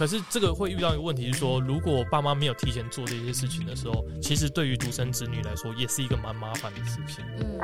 可是这个会遇到一个问题是说，如果爸妈没有提前做这些事情的时候，其实对于独生子女来说，也是一个蛮麻烦的事情。嗯。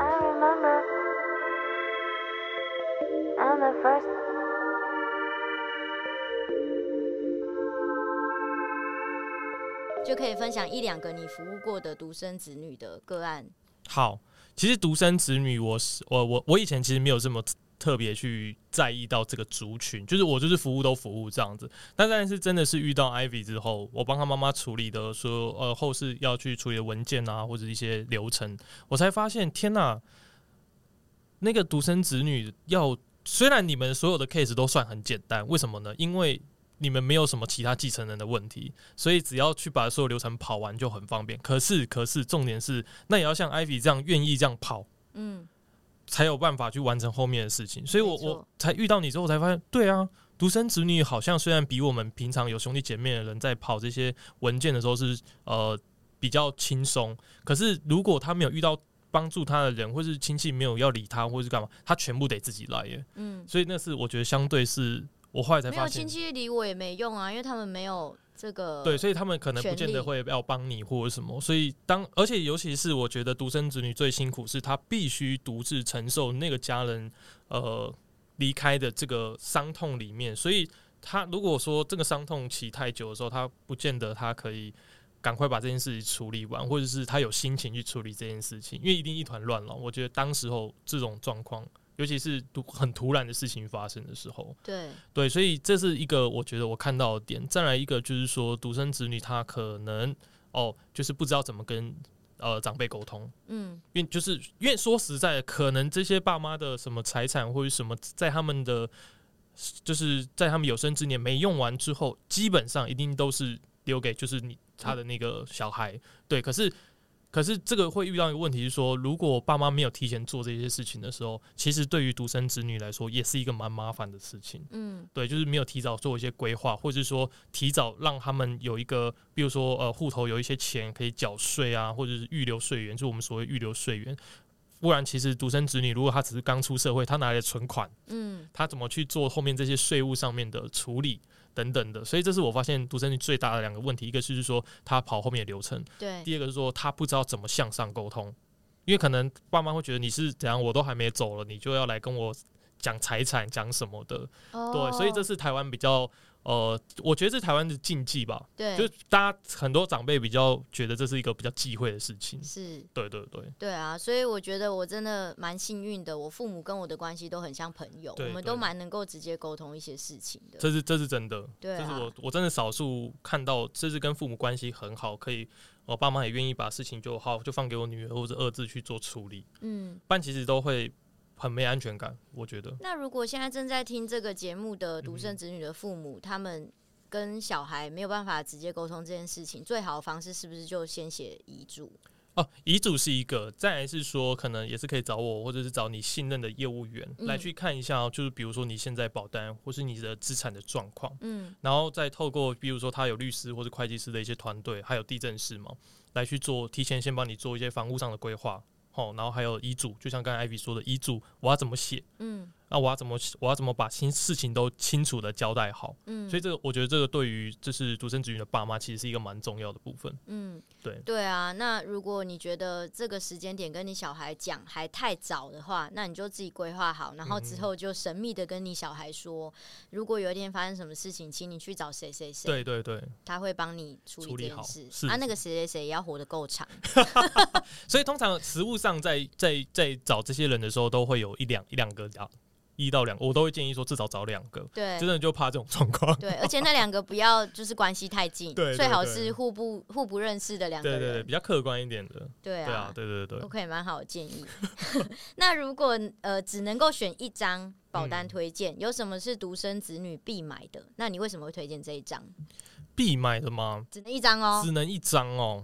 就可以分享一两个你服务过的独生子女的个案。好，其实独生子女我，我是我我我以前其实没有这么特别去在意到这个族群，就是我就是服务都服务这样子。但但是真的是遇到 Ivy 之后，我帮他妈妈处理的说呃后事要去处理的文件啊，或者一些流程，我才发现天哪，那个独生子女要虽然你们所有的 case 都算很简单，为什么呢？因为你们没有什么其他继承人的问题，所以只要去把所有流程跑完就很方便。可是，可是重点是，那也要像 Ivy 这样愿意这样跑，嗯，才有办法去完成后面的事情。所以我我才遇到你之后，我才发现，对啊，独生子女好像虽然比我们平常有兄弟姐妹的人在跑这些文件的时候是呃比较轻松，可是如果他没有遇到帮助他的人，或是亲戚没有要理他，或是干嘛，他全部得自己来耶。嗯，所以那是我觉得相对是。我后来才发现，没有亲戚理我也没用啊，因为他们没有这个对，所以他们可能不见得会要帮你或者什么。所以当而且尤其是我觉得独生子女最辛苦，是他必须独自承受那个家人呃离开的这个伤痛里面。所以他如果说这个伤痛期太久的时候，他不见得他可以赶快把这件事情处理完，或者是他有心情去处理这件事情，因为一定一团乱了。我觉得当时候这种状况。尤其是突很突然的事情发生的时候，对对，所以这是一个我觉得我看到的点。再来一个就是说，独生子女他可能哦，就是不知道怎么跟呃长辈沟通，嗯，因为就是因为说实在的，可能这些爸妈的什么财产或者什么，在他们的就是在他们有生之年没用完之后，基本上一定都是留给就是你他的那个小孩，嗯、对，可是。可是这个会遇到一个问题是说，如果爸妈没有提前做这些事情的时候，其实对于独生子女来说，也是一个蛮麻烦的事情。嗯，对，就是没有提早做一些规划，或者是说提早让他们有一个，比如说呃，户头有一些钱可以缴税啊，或者是预留税源，就是我们所谓预留税源。不然，其实独生子女如果他只是刚出社会，他拿来的存款，嗯，他怎么去做后面这些税务上面的处理？等等的，所以这是我发现独生女最大的两个问题，一个是说她跑后面的流程，对；第二个是说她不知道怎么向上沟通，因为可能爸妈会觉得你是怎样，我都还没走了，你就要来跟我讲财产讲什么的，哦，对，所以这是台湾比较。呃，我觉得这是台湾的禁忌吧，对，就是大家很多长辈比较觉得这是一个比较忌讳的事情，是，对对对，对啊，所以我觉得我真的蛮幸运的，我父母跟我的关系都很像朋友，我们都蛮能够直接沟通一些事情的，这是这是真的，对啊，这是我我真的少数看到，这是跟父母关系很好，可以我爸妈也愿意把事情就好就放给我女儿或者儿子去做处理，嗯，不然其实都会。很没安全感，我觉得。那如果现在正在听这个节目的独生子女的父母，嗯、他们跟小孩没有办法直接沟通这件事情，最好的方式是不是就先写遗嘱？哦，遗嘱是一个，再来是说，可能也是可以找我，或者是找你信任的业务员、嗯、来去看一下，就是比如说你现在保单或是你的资产的状况，嗯，然后再透过比如说他有律师或者会计师的一些团队，还有地震师嘛，来去做提前先帮你做一些房屋上的规划。哦，然后还有遗嘱，就像刚才艾比说的遗嘱，我要怎么写？嗯。那我要怎么我要怎么把心事情都清楚的交代好？嗯，所以这个我觉得这个对于就是独生子女的爸妈其实是一个蛮重要的部分。嗯，对对啊。那如果你觉得这个时间点跟你小孩讲还太早的话，那你就自己规划好，然后之后就神秘的跟你小孩说，如果有一天发生什么事情，请你去找谁谁谁。对对对，他会帮你处理这件事。是啊，那个谁谁谁也要活得够长。所以通常实物上在在在找这些人的时候，都会有一两一两个这一到两个，我都会建议说至少找两个。对，真的就怕这种状况。对，而且那两个不要就是关系太近，对，最好是互不互不认识的两个人。对对对，比较客观一点的。对啊，对对对，OK，蛮好的建议。那如果呃只能够选一张保单推荐，嗯，有什么是独生子女必买的？那你为什么会推荐这一张？必买的吗？只能一张哦。只能一张哦。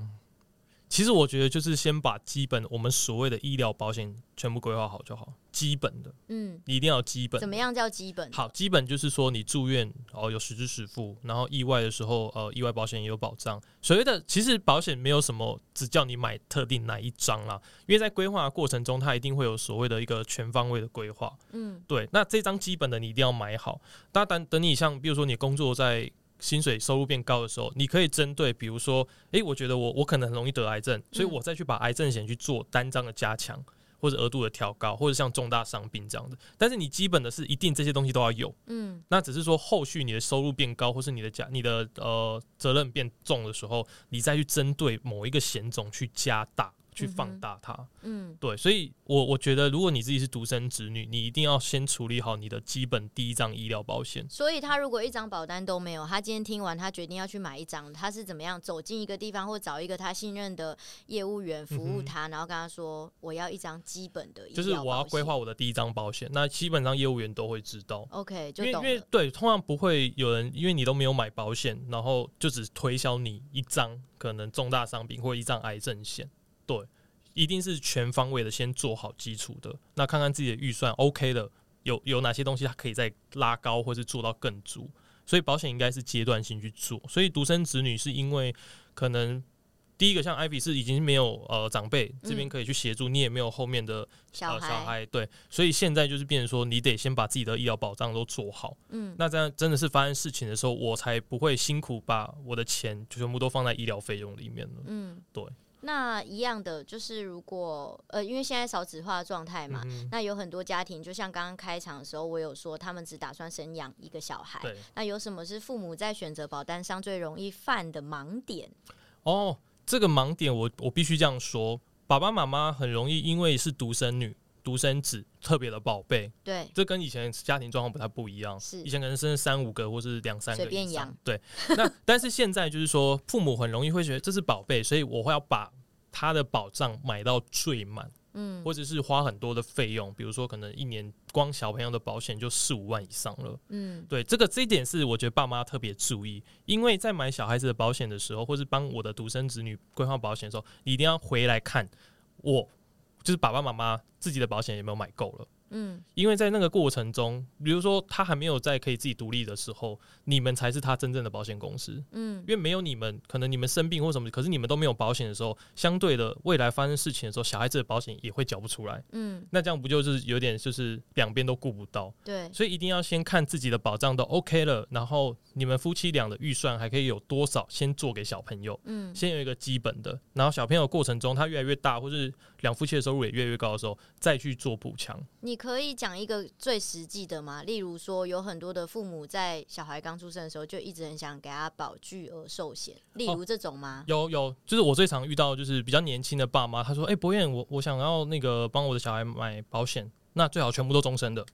其实我觉得就是先把基本我们所谓的医疗保险全部规划好就好，基本的，嗯，你一定要基本。怎么样叫基本？好，基本就是说你住院哦有实支实付，然后意外的时候呃意外保险也有保障。所谓的其实保险没有什么只叫你买特定哪一张啦，因为在规划的过程中它一定会有所谓的一个全方位的规划，嗯，对。那这张基本的你一定要买好。那等等你像比如说你工作在。薪水收入变高的时候，你可以针对，比如说，诶、欸，我觉得我我可能很容易得癌症，所以我再去把癌症险去做单张的加强。或者额度的调高，或者像重大伤病这样子，但是你基本的是一定这些东西都要有，嗯，那只是说后续你的收入变高，或是你的加你的呃责任变重的时候，你再去针对某一个险种去加大。去放大它，嗯，对，所以我我觉得，如果你自己是独生子女，你一定要先处理好你的基本第一张医疗保险。所以他如果一张保单都没有，他今天听完，他决定要去买一张，他是怎么样走进一个地方，或找一个他信任的业务员服务他，嗯、然后跟他说我要一张基本的医疗，就是我要规划我的第一张保险。那基本上业务员都会知道，OK，就因为因为对，通常不会有人因为你都没有买保险，然后就只推销你一张可能重大伤病或一张癌症险，对。一定是全方位的，先做好基础的。那看看自己的预算 OK 的，有有哪些东西它可以再拉高，或是做到更足。所以保险应该是阶段性去做。所以独生子女是因为可能第一个像 Ivy 是已经没有呃长辈这边可以去协助，嗯、你也没有后面的、呃、小孩，小孩对，所以现在就是变成说你得先把自己的医疗保障都做好。嗯，那这样真的是发生事情的时候，我才不会辛苦把我的钱就全部都放在医疗费用里面了。嗯，对。那一样的就是，如果呃，因为现在少子化状态嘛，嗯、那有很多家庭，就像刚刚开场的时候，我有说他们只打算生养一个小孩。那有什么是父母在选择保单上最容易犯的盲点？哦，这个盲点我我必须这样说，爸爸妈妈很容易因为是独生女、独生子，特别的宝贝。对，这跟以前家庭状况不太不一样。是，以前可能生三五个或是两三个以上。随便养。对，那但是现在就是说，父母很容易会觉得这是宝贝，所以我会要把。他的保障买到最满，嗯，或者是花很多的费用，比如说可能一年光小朋友的保险就四五万以上了，嗯，对，这个这一点是我觉得爸妈特别注意，因为在买小孩子的保险的时候，或是帮我的独生子女规划保险的时候，你一定要回来看我，就是爸爸妈妈自己的保险有没有买够了。嗯，因为在那个过程中，比如说他还没有在可以自己独立的时候，你们才是他真正的保险公司。嗯，因为没有你们，可能你们生病或什么，可是你们都没有保险的时候，相对的未来发生事情的时候，小孩子的保险也会缴不出来。嗯，那这样不就是有点就是两边都顾不到？对，所以一定要先看自己的保障都 OK 了，然后你们夫妻俩的预算还可以有多少，先做给小朋友。嗯，先有一个基本的，然后小朋友过程中他越来越大，或是两夫妻的收入也越来越高的时候，再去做补强。你可以讲一个最实际的吗？例如说，有很多的父母在小孩刚出生的时候就一直很想给他保巨额寿险，例如这种吗？哦、有有，就是我最常遇到就是比较年轻的爸妈，他说：“哎、欸，博彦，我我想要那个帮我的小孩买保险，那最好全部都终身的。”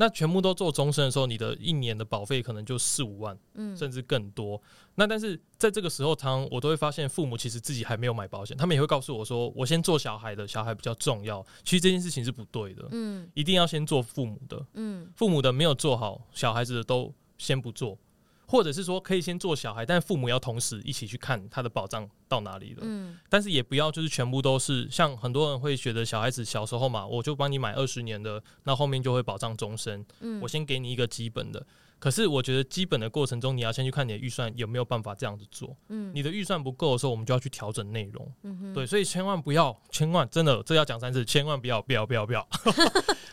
那全部都做终身的时候，你的一年的保费可能就四五万，嗯，甚至更多。那但是在这个时候，常常我都会发现，父母其实自己还没有买保险，他们也会告诉我说：“我先做小孩的，小孩比较重要。”其实这件事情是不对的，嗯，一定要先做父母的，嗯，父母的没有做好，小孩子的都先不做。或者是说可以先做小孩，但父母要同时一起去看他的保障到哪里了。嗯，但是也不要就是全部都是像很多人会觉得小孩子小时候嘛，我就帮你买二十年的，那后面就会保障终身。嗯，我先给你一个基本的。可是我觉得基本的过程中，你要先去看你的预算有没有办法这样子做。嗯，你的预算不够的时候，我们就要去调整内容。嗯哼，对，所以千万不要，千万真的这要讲三次，千万不要，不要，不要，不要，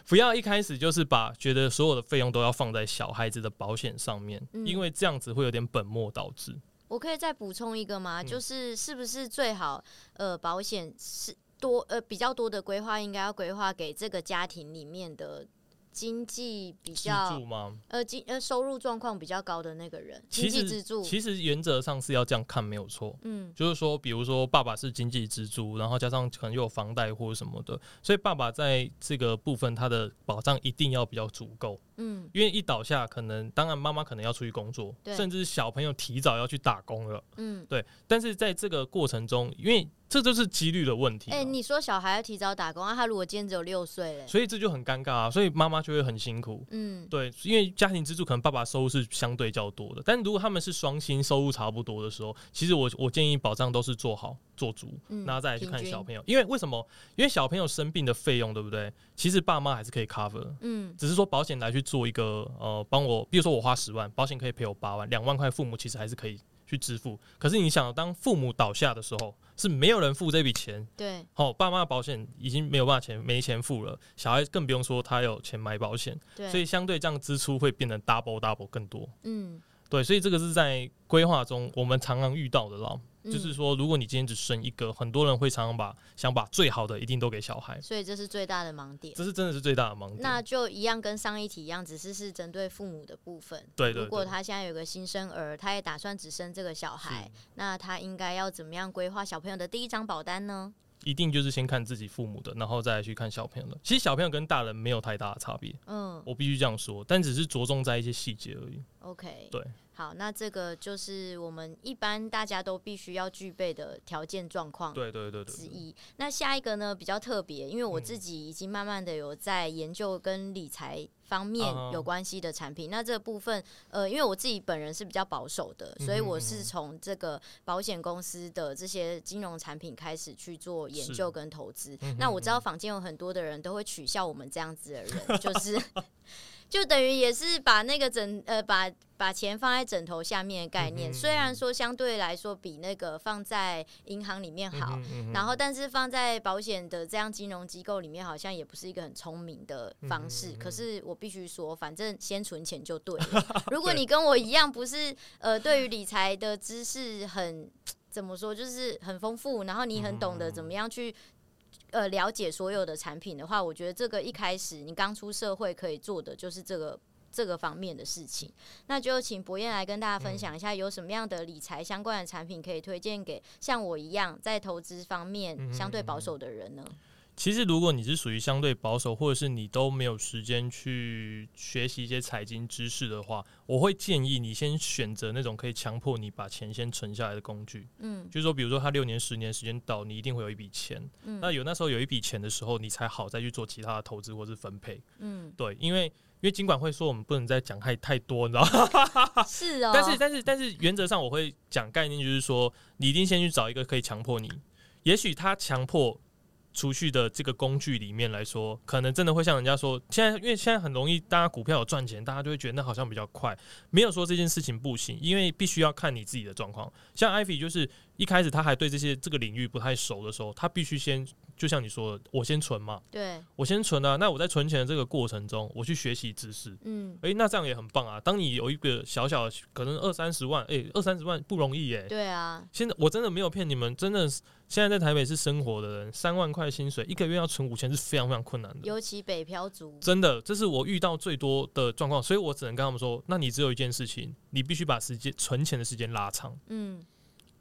不要一开始就是把觉得所有的费用都要放在小孩子的保险上面，嗯，因为这样子会有点本末倒置。我可以再补充一个吗？就是是不是最好呃保险是多呃比较多的规划，应该要规划给这个家庭里面的。经济比较呃，经呃收入状况比较高的那个人，经济支柱。其实原则上是要这样看，没有错。嗯，就是说，比如说爸爸是经济支柱，然后加上可能又有房贷或者什么的，所以爸爸在这个部分他的保障一定要比较足够。嗯，因为一倒下，可能当然妈妈可能要出去工作，对甚至小朋友提早要去打工了。嗯，对。但是在这个过程中，因为这就是几率的问题。哎、欸，你说小孩要提早打工啊？他如果今天只有六岁嘞，所以这就很尴尬啊。所以妈妈就会很辛苦。嗯，对，因为家庭支柱可能爸爸收入是相对较多的，但如果他们是双薪，收入差不多的时候，其实我我建议保障都是做好做足，嗯、然后再来去看小朋友。因为为什么？因为小朋友生病的费用，对不对？其实爸妈还是可以 cover。嗯，只是说保险来去做一个呃，帮我，比如说我花十万，保险可以赔我八万，两万块父母其实还是可以。去支付，可是你想，当父母倒下的时候，是没有人付这笔钱。对，好，爸妈的保险已经没有办法钱，没钱付了，小孩更不用说他有钱买保险。对，所以相对这样支出会变得 double double 更多。嗯，对，所以这个是在规划中我们常常遇到的啦。嗯、就是说，如果你今天只生一个，很多人会常常把想把最好的一定都给小孩，所以这是最大的盲点。这是真的是最大的盲点。那就一样跟上一题一样，只是是针对父母的部分。对，对对。如果他现在有个新生儿，他也打算只生这个小孩，那他应该要怎么样规划小朋友的第一张保单呢？一定就是先看自己父母的，然后再去看小朋友的。其实小朋友跟大人没有太大的差别。嗯，我必须这样说，但只是着重在一些细节而已。OK，对。好，那这个就是我们一般大家都必须要具备的条件状况。对对对对。之一。那下一个呢，比较特别，因为我自己已经慢慢的有在研究跟理财方面有关系的产品。嗯、那这部分，呃，因为我自己本人是比较保守的，所以我是从这个保险公司的这些金融产品开始去做研究跟投资。是那我知道坊间有很多的人都会取笑我们这样子的人，就是。就等于也是把那个枕呃把把钱放在枕头下面的概念，虽然说相对来说比那个放在银行里面好，然后但是放在保险的这样金融机构里面好像也不是一个很聪明的方式。可是我必须说，反正先存钱就对了。如果你跟我一样不是呃对于理财的知识很怎么说，就是很丰富，然后你很懂得怎么样去。呃，了解所有的产品的话，我觉得这个一开始你刚出社会可以做的就是这个这个方面的事情。那就请博彦来跟大家分享一下，有什么样的理财相关的产品可以推荐给像我一样在投资方面相对保守的人呢？其实，如果你是属于相对保守，或者是你都没有时间去学习一些财经知识的话，我会建议你先选择那种可以强迫你把钱先存下来的工具。嗯，就是说，比如说他六年、十年时间到，你一定会有一笔钱。嗯，那有那时候有一笔钱的时候，你才好再去做其他的投资或是分配。嗯，对，因为因为尽管会说我们不能再讲太太多，你知道吗？是哦。但是但是但是原则上我会讲概念，就是说你一定先去找一个可以强迫你，也许他强迫。储蓄的这个工具里面来说，可能真的会像人家说，现在因为现在很容易，大家股票有赚钱，大家就会觉得那好像比较快。没有说这件事情不行，因为必须要看你自己的状况。像 Ivy 就是一开始他还对这些这个领域不太熟的时候，他必须先就像你说的，我先存嘛，对，我先存啊。那我在存钱的这个过程中，我去学习知识，嗯，诶，那这样也很棒啊。当你有一个小小的可能二三十万，诶，二三十万不容易耶。对啊，现在我真的没有骗你们，真的是。现在在台北市生活的人，三万块薪水一个月要存五千是非常非常困难的，尤其北漂族。真的，这是我遇到最多的状况，所以我只能跟他们说：那你只有一件事情，你必须把时间存钱的时间拉长。嗯，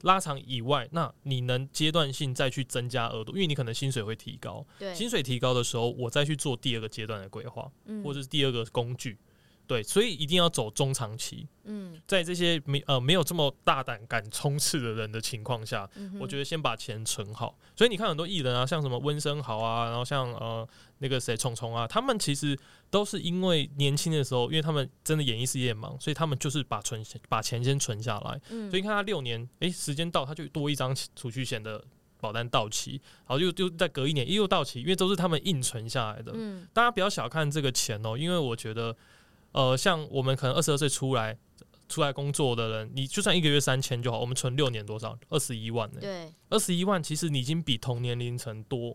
拉长以外，那你能阶段性再去增加额度，因为你可能薪水会提高。对，薪水提高的时候，我再去做第二个阶段的规划，嗯，或者是第二个工具。对，所以一定要走中长期。嗯，在这些没呃没有这么大胆敢冲刺的人的情况下，嗯、我觉得先把钱存好。所以你看很多艺人啊，像什么温升豪啊，然后像呃那个谁虫虫啊，他们其实都是因为年轻的时候，因为他们真的演艺事业忙，所以他们就是把存把钱先存下来。嗯，所以你看他六年，哎，时间到他就多一张储蓄险的保单到期，然后又又再隔一年又到期，因为都是他们硬存下来的。嗯，大家不要小看这个钱哦，因为我觉得。呃，像我们可能二十二岁出来出来工作的人，你就算一个月三千就好，我们存六年多少？二十一万呢？对，二十一万其实你已经比同年龄层多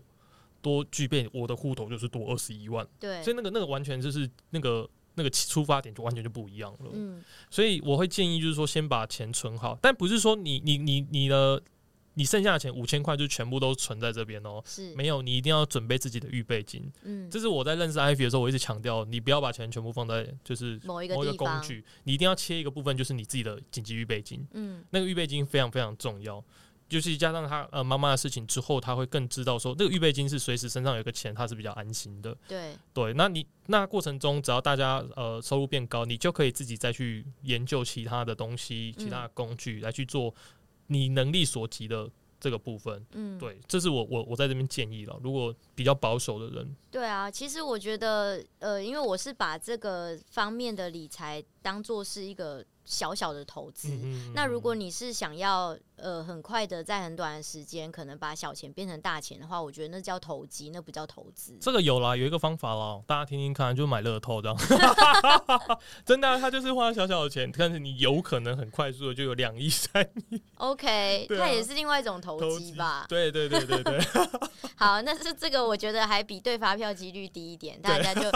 多具备，我的户头就是多二十一万。对，所以那个那个完全就是那个那个出发点就完全就不一样了。嗯，所以我会建议就是说先把钱存好，但不是说你你你你的。你剩下的钱五千块就全部都存在这边哦，是没有，你一定要准备自己的预备金。嗯，这是我在认识 Ivy 的时候，我一直强调，你不要把钱全部放在就是某一个工具，你一定要切一个部分，就是你自己的紧急预备金。嗯，那个预备金非常非常重要，就是加上他呃妈妈的事情之后，他会更知道说，这个预备金是随时身上有个钱，他是比较安心的。对对，那你那过程中，只要大家呃收入变高，你就可以自己再去研究其他的东西，其他的工具来去做。你能力所及的这个部分，嗯，对，这是我我我在这边建议了。如果比较保守的人，对啊，其实我觉得，呃，因为我是把这个方面的理财当做是一个。小小的投资，那如果你是想要呃很快的在很短的时间，可能把小钱变成大钱的话，我觉得那叫投机，那不叫投资。这个有啦，有一个方法啦，大家听听看，就买乐透这样。真的啊，他就是花小小的钱，但是你有可能很快速的就有两亿、三亿。OK，它、啊、也是另外一种投机吧？对对对对对。好，那是这个，我觉得还比对发票几率低一点，大家就。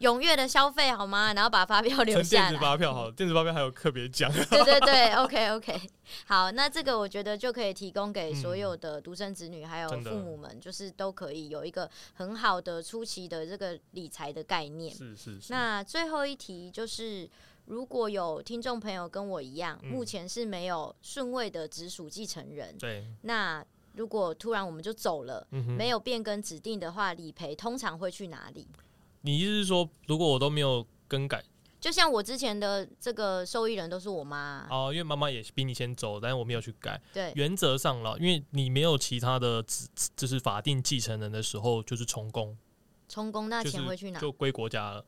踊跃的消费好吗？然后把发票留下来。电子发票好，电子发票还有特别奖。对对对，OK OK，好，那这个我觉得就可以提供给所有的独生子女还有父母们，就是都可以有一个很好的初期的这个理财的概念。是是是。那最后一题就是，如果有听众朋友跟我一样，目前是没有顺位的直属继承人，对，那如果突然我们就走了，没有变更指定的话，理赔通常会去哪里？你意思是说，如果我都没有更改，就像我之前的这个受益人都是我妈哦，因为妈妈也比你先走，但是我没有去改。对，原则上了，因为你没有其他的，就是法定继承人的时候，就是充公。充公那钱会去哪？就归国家了。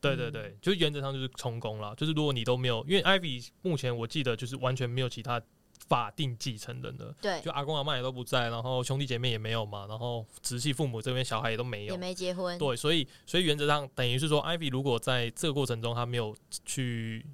对对对，就原则上就是充公了。就是如果你都没有，因为 Ivy 目前我记得就是完全没有其他。法定继承人的，对，就阿公阿妈也都不在，然后兄弟姐妹也没有嘛，然后直系父母这边小孩也都没有，也没结婚，对，所以所以原则上等于是说，Ivy 如果在这个过程中他没有去。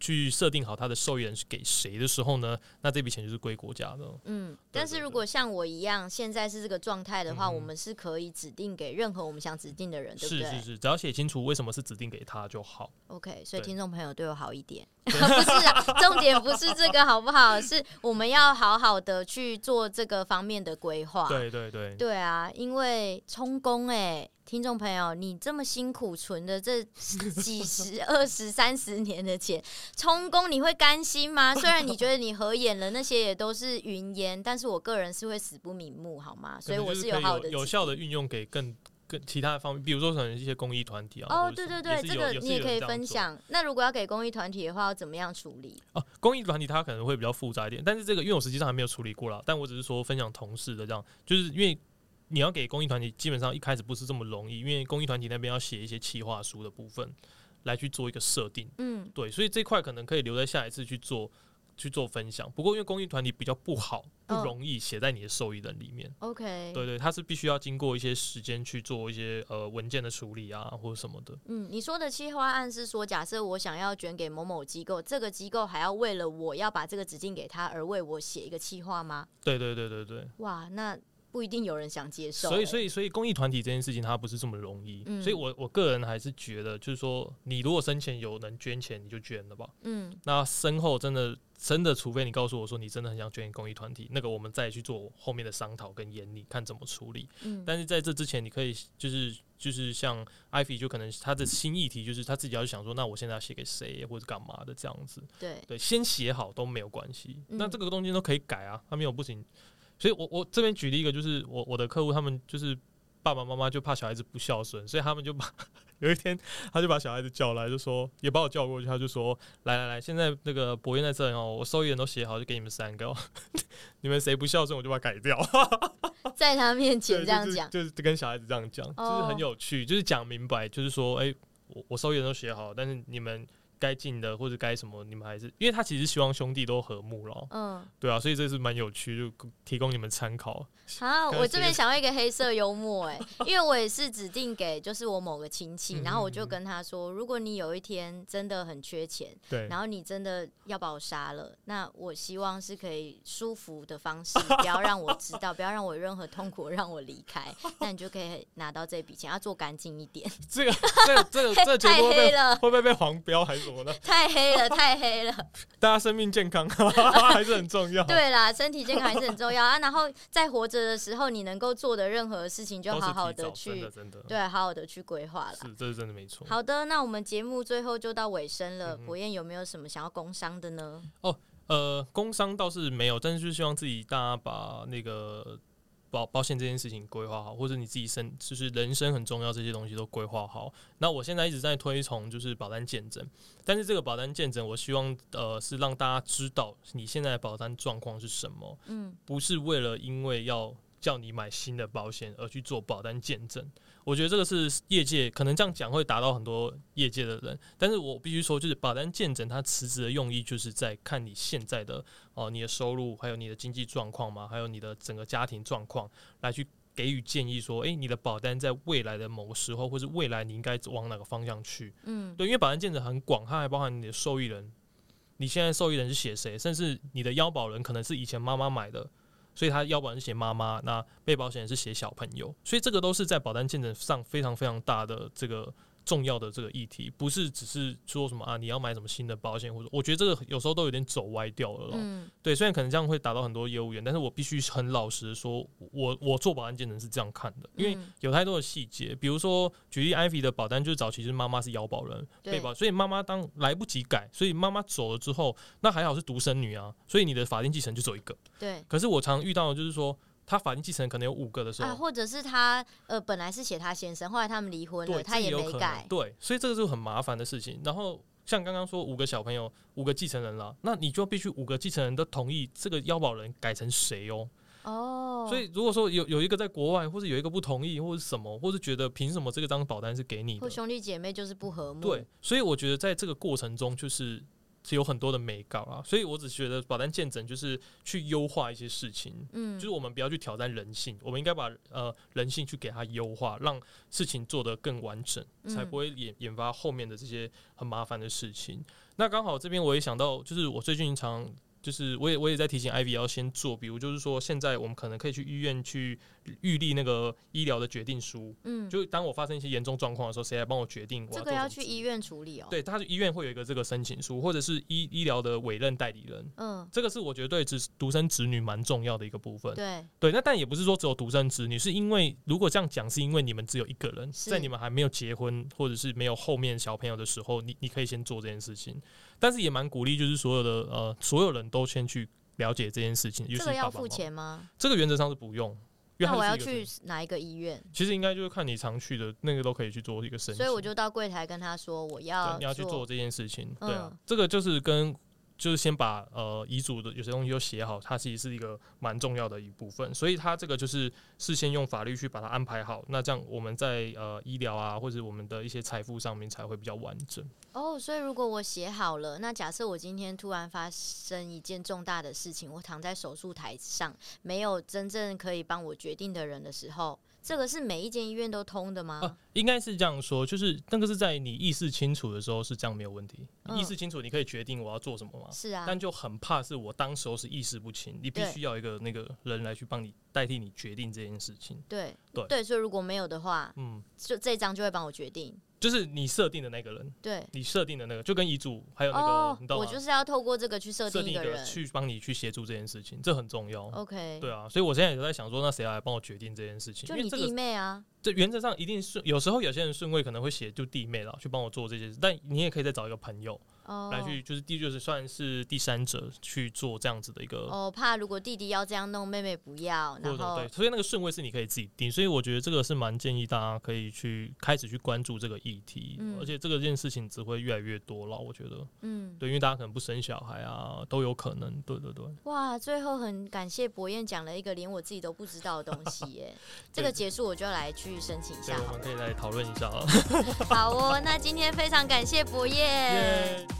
去设定好他的受益人是给谁的时候呢？那这笔钱就是归国家的。嗯，但是如果像我一样，现在是这个状态的话，嗯，我们是可以指定给任何我们想指定的人，对不对？是是是，只要写清楚为什么是指定给他就好。OK，所以听众朋友对我好一点，不是啊，重点不是这个好不好？是我们要好好的去做这个方面的规划。对对对，对啊，因为充公哎。听众朋友，你这么辛苦存的这几十、二十、三十年的钱，充公你会甘心吗？虽然你觉得你合眼了，那些也都是云烟，但是我个人是会死不瞑目，好吗？所以我是有好的有效的运用给更更其他的方面，比如说可能一些公益团体啊。哦，对对对，这个你也可以分享。那如果要给公益团体的话，要怎么样处理？哦，公益团体它可能会比较复杂一点，但是这个因为我实际上还没有处理过啦，但我只是说分享同事的这样，就是因为。你要给公益团体，基本上一开始不是这么容易，因为公益团体那边要写一些企划书的部分，来去做一个设定。嗯，对，所以这块可能可以留在下一次去做去做分享。不过因为公益团体比较不好，不容易写在你的受益人里面。OK，对对，它是必须要经过一些时间去做一些呃文件的处理啊，或者什么的。嗯，你说的企划案是说，假设我想要捐给某某机构，这个机构还要为了我要把这个指定给他而为我写一个企划吗？对对对对对。哇，那。不一定有人想接受，所以所以所以公益团体这件事情它不是这么容易，嗯、所以我我个人还是觉得，就是说你如果生前有能捐钱，你就捐了吧。嗯，那身后真的真的，除非你告诉我说你真的很想捐给公益团体，那个我们再去做后面的商讨跟研拟，看怎么处理。嗯，但是在这之前，你可以就是就是像艾菲，就可能他的新议题就是他自己要去想说，那我现在要写给谁或者干嘛的这样子。对对，先写好都没有关系，嗯、那这个东西都可以改啊，他没有不行。所以我，我我这边举例一个，就是我我的客户，他们就是爸爸妈妈就怕小孩子不孝顺，所以他们就把 有一天，他就把小孩子叫来，就说也把我叫过去，他就说，来来来，现在那个博彦在这哦，我受益人都写好，就给你们三个，你们谁不孝顺，我就把它改掉，在他面前这样讲，就是、就是跟小孩子这样讲，就是很有趣，就是讲明白，就是说，哎、欸，我我受益人都写好，但是你们。该进的或者该什么，你们还是因为他其实希望兄弟都和睦了，嗯，对啊，所以这是蛮有趣，就提供你们参考。好，我这边想要一个黑色幽默，哎，因为我也是指定给就是我某个亲戚，然后我就跟他说，如果你有一天真的很缺钱，对，然后你真的要把我杀了，那我希望是可以舒服的方式，不要让我知道，不要让我有任何痛苦，让我离开，那你就可以拿到这笔钱，要做干净一点。这个，这个，这个，这个 太黑了，会不会被黄标还是？太黑了，太黑了！大家生命健康 还是很重要。对啦，身体健康还是很重要啊。然后在活着的时候，你能够做的任何事情，就好好的去，真的真的，对，好好的去规划了。是，这是真的没错。好的，那我们节目最后就到尾声了。博彦有没有什么想要工商的呢？哦，呃，工商倒是没有，但是就希望自己大家把那个。保保险这件事情规划好，或者你自己生就是人生很重要，这些东西都规划好。那我现在一直在推崇就是保单见证，但是这个保单见证，我希望呃是让大家知道你现在的保单状况是什么，嗯，不是为了因为要叫你买新的保险而去做保单健诊。我觉得这个是业界可能这样讲会打到很多业界的人，但是我必须说，就是保单见证他辞职的用意就是在看你现在的哦、呃，你的收入，还有你的经济状况嘛，还有你的整个家庭状况，来去给予建议说，诶，你的保单在未来的某个时候，或是未来你应该往哪个方向去？嗯，对，因为保单见诊很广，它还包含你的受益人，你现在受益人是写谁，甚至你的腰保人可能是以前妈妈买的。所以他要不然写妈妈，那被保险人是写小朋友，所以这个都是在保单见证上非常非常大的这个重要的这个议题，不是只是说什么啊，你要买什么新的保险，或者我觉得这个有时候都有点走歪掉了。嗯，对，虽然可能这样会打到很多业务员，但是我必须很老实的说，我我做保单见证是这样看的，因为有太多的细节，比如说举例，Ivy 的保单就是早期是妈妈是腰保人被保，所以妈妈当来不及改，所以妈妈走了之后，那还好是独生女啊，所以你的法定继承就只有一个。对，可是我常遇到的就是说。他法定继承人可能有五个的时候，啊，或者是他呃本来是写他先生，后来他们离婚了，他也没改，对，所以这个就很麻烦的事情。然后像刚刚说五个小朋友，五个继承人了，那你就必须五个继承人都同意这个腰保人改成谁哦。哦，所以如果说有有一个在国外，或是有一个不同意，或者什么，或是觉得凭什么这个张保单是给你的，或兄弟姐妹就是不和睦，对，所以我觉得在这个过程中就是。是有很多的美感啊，所以我只觉得保单见证就是去优化一些事情，嗯，就是我们不要去挑战人性，我们应该把呃人性去给它优化，让事情做得更完整，才不会引引发后面的这些很麻烦的事情。那刚好这边我也想到，就是我最近常。就是我也我也在提醒 Ivy 要先做，比如就是说现在我们可能可以去医院去预立那个医疗的决定书，嗯，就当我发生一些严重状况的时候，谁来帮我决定我要？这个要去医院处理哦。对，他医院会有一个这个申请书，或者是医医疗的委任代理人，嗯，这个是我觉得对独独生子女蛮重要的一个部分。对对，那但也不是说只有独生子女，是因为如果这样讲，是因为你们只有一个人，在你们还没有结婚或者是没有后面小朋友的时候，你你可以先做这件事情。但是也蛮鼓励，就是所有的呃所有人都先去了解这件事情。这个要付钱吗？这个原则上是不用。那我要去哪一个医院？其实应该就是看你常去的那个都可以去做一个申请。所以我就到柜台跟他说我要。你要去做这件事情，对啊，这个就是跟。就是先把呃遗嘱的有些东西都写好，它其实是一个蛮重要的一部分，所以它这个就是事先用法律去把它安排好，那这样我们在呃医疗啊或者我们的一些财富上面才会比较完整。哦，所以如果我写好了，那假设我今天突然发生一件重大的事情，我躺在手术台上，没有真正可以帮我决定的人的时候。这个是每一间医院都通的吗？啊，应该是这样说，就是那个是在你意识清楚的时候是这样没有问题。嗯、意识清楚，你可以决定我要做什么吗？是啊，但就很怕是我当时候是意识不清，你必须要一个那个人来去帮你代替你决定这件事情。对对对，所以如果没有的话，嗯，就这张就会帮我决定。就是你设定的那个人，对，你设定的那个，就跟遗嘱还有那个，哦、我就是要透过这个去设定一个人，去帮你去协助这件事情，这很重要。OK，对啊，所以我现在也在想说，那谁来帮我决定这件事情？就你弟妹啊。这原则上一定是，有时候有些人顺位可能会写就弟妹了，去帮我做这些事，但你也可以再找一个朋友。哦，来去就是第就是算是第三者去做这样子的一个哦，怕如果弟弟要这样弄，妹妹不要，然后对，所以那个顺位是你可以自己定，所以我觉得这个是蛮建议大家可以去开始去关注这个议题，嗯、而且这个件事情只会越来越多了，我觉得，嗯，对，因为大家可能不生小孩啊，都有可能，对对对。哇，最后很感谢博彦讲了一个连我自己都不知道的东西耶，这个结束我就要来去申请一下，我们可以来讨论一下啊。好哦，那今天非常感谢博彦。Yeah